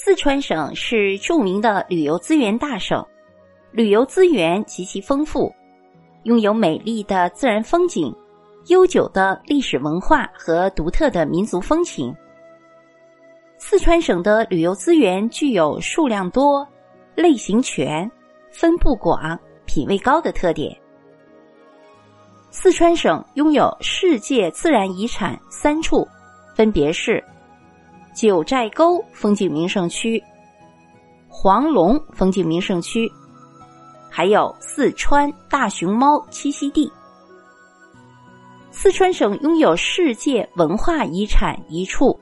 四川省是著名的旅游资源大省，旅游资源极其丰富，拥有美丽的自然风景、悠久的历史文化和独特的民族风情。四川省的旅游资源具有数量多、类型全、分布广、品位高的特点。四川省拥有世界自然遗产三处，分别是。九寨沟风景名胜区、黄龙风景名胜区，还有四川大熊猫栖息地。四川省拥有世界文化遗产一处，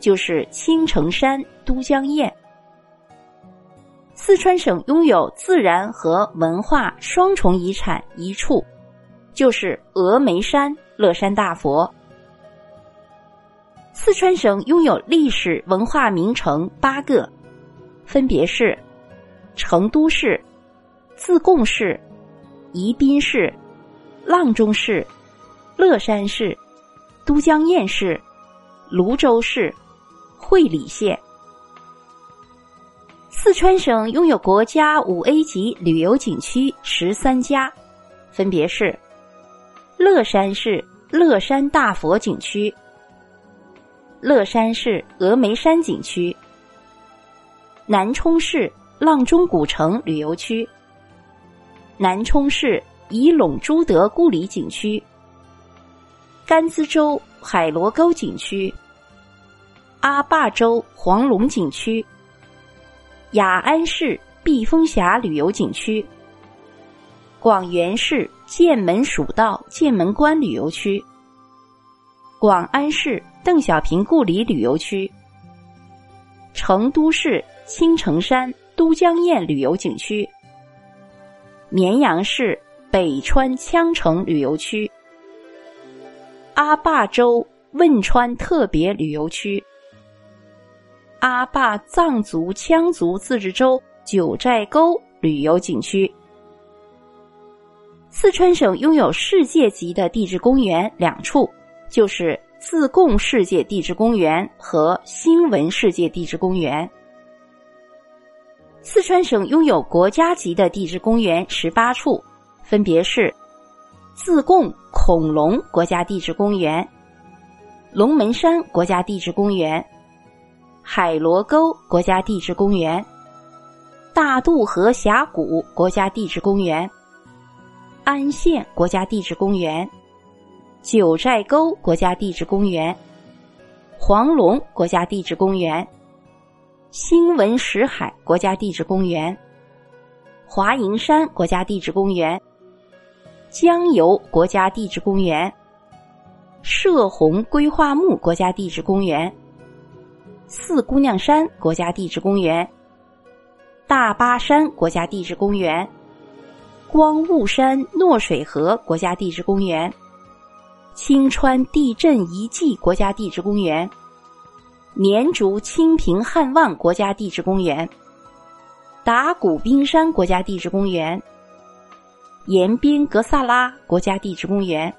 就是青城山都江堰。四川省拥有自然和文化双重遗产一处，就是峨眉山乐山大佛。四川省拥有历史文化名城八个，分别是成都市、自贡市、宜宾市、阆中市、乐山市、都江堰市、泸州市、会理县。四川省拥有国家五 A 级旅游景区十三家，分别是乐山市乐山大佛景区。乐山市峨眉山景区、南充市阆中古城旅游区、南充市仪陇朱德故里景区、甘孜州海螺沟景区、阿坝州黄龙景区、雅安市避风峡旅游景区、广元市剑门蜀道剑门关旅游区、广安市。邓小平故里旅游区、成都市青城山都江堰旅游景区、绵阳市北川羌城旅游区、阿坝州汶川特别旅游区、阿坝藏族羌族自治州九寨沟旅游景区。四川省拥有世界级的地质公园两处，就是。自贡世界地质公园和新闻世界地质公园。四川省拥有国家级的地质公园十八处，分别是自贡恐龙国家地质公园、龙门山国家地质公园、海螺沟国家地质公园、大渡河峡谷国家地质公园、安县国家地质公园。九寨沟国家地质公园、黄龙国家地质公园、新闻石海国家地质公园、华蓥山国家地质公园、江油国家地质公园、射洪规划木国家地质公园、四姑娘山国家地质公园、大巴山国家地质公园、光雾山诺水河国家地质公园。青川地震遗迹国家地质公园、绵竹清平汉望国家地质公园、达古冰山国家地质公园、延边格萨拉国家地质公园。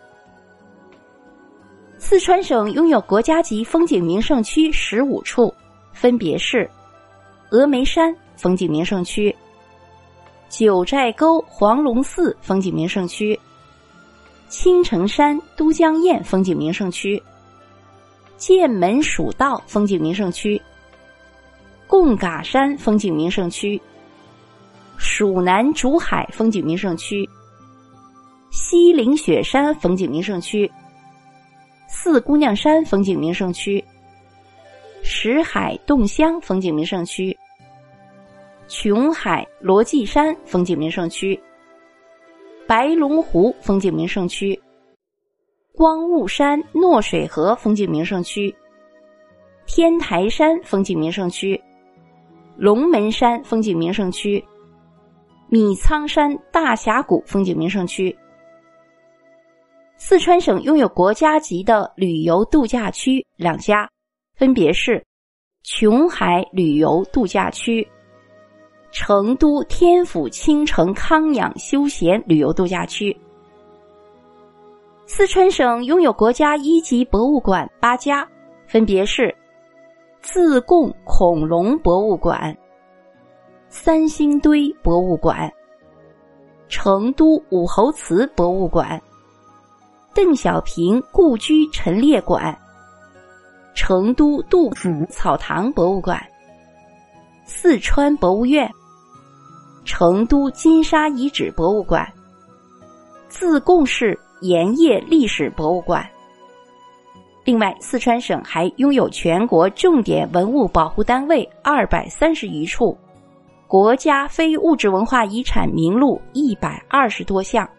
四川省拥有国家级风景名胜区十五处，分别是峨眉山风景名胜区、九寨沟黄龙寺风景名胜区。青城山都江堰风景名胜区、剑门蜀道风景名胜区、贡嘎山风景名胜区、蜀南竹海风景名胜区、西岭雪山风景名胜区、四姑娘山风景名胜区、石海洞乡风景名胜区、琼海罗髻山风景名胜区。白龙湖风景名胜区、光雾山诺水河风景名胜区、天台山风景名胜区、龙门山风景名胜区、米仓山大峡谷风景名胜区。四川省拥有国家级的旅游度假区两家，分别是琼海旅游度假区。成都天府青城康养休闲旅游度假区。四川省拥有国家一级博物馆八家，分别是自贡恐龙博物馆、三星堆博物馆、成都武侯祠博物馆、邓小平故居陈列馆、成都杜甫草堂博物馆、四川博物院、成都金沙遗址博物馆、自贡市盐业历史博物馆。另外，四川省还拥有全国重点文物保护单位二百三十余处，国家非物质文化遗产名录一百二十多项。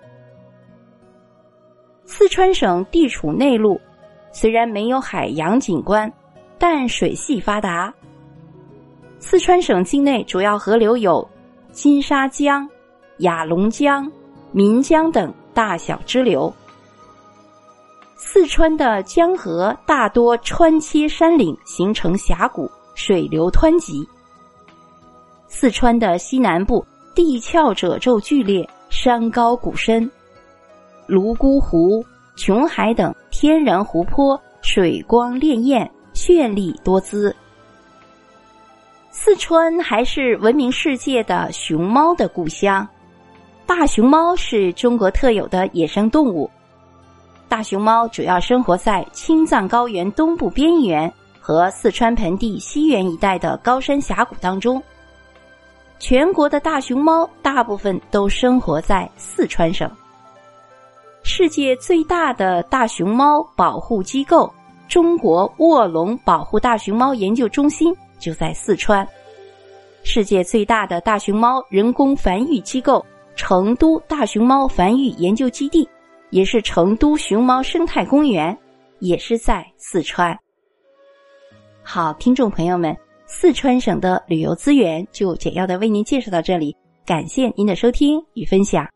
四川省地处内陆，虽然没有海洋景观，但水系发达。四川省境内主要河流有金沙江、雅砻江、岷江等大小支流。四川的江河大多穿切山岭，形成峡谷，水流湍急。四川的西南部地壳褶皱剧烈，山高谷深，泸沽湖、琼海等天然湖泊水光潋滟，绚丽多姿。四川还是闻名世界的熊猫的故乡，大熊猫是中国特有的野生动物。大熊猫主要生活在青藏高原东部边缘和四川盆地西缘一带的高山峡谷当中。全国的大熊猫大部分都生活在四川省。世界最大的大熊猫保护机构——中国卧龙保护大熊猫研究中心就在四川。世界最大的大熊猫人工繁育机构——成都大熊猫繁育研究基地。也是成都熊猫生态公园，也是在四川。好，听众朋友们，四川省的旅游资源就简要的为您介绍到这里，感谢您的收听与分享。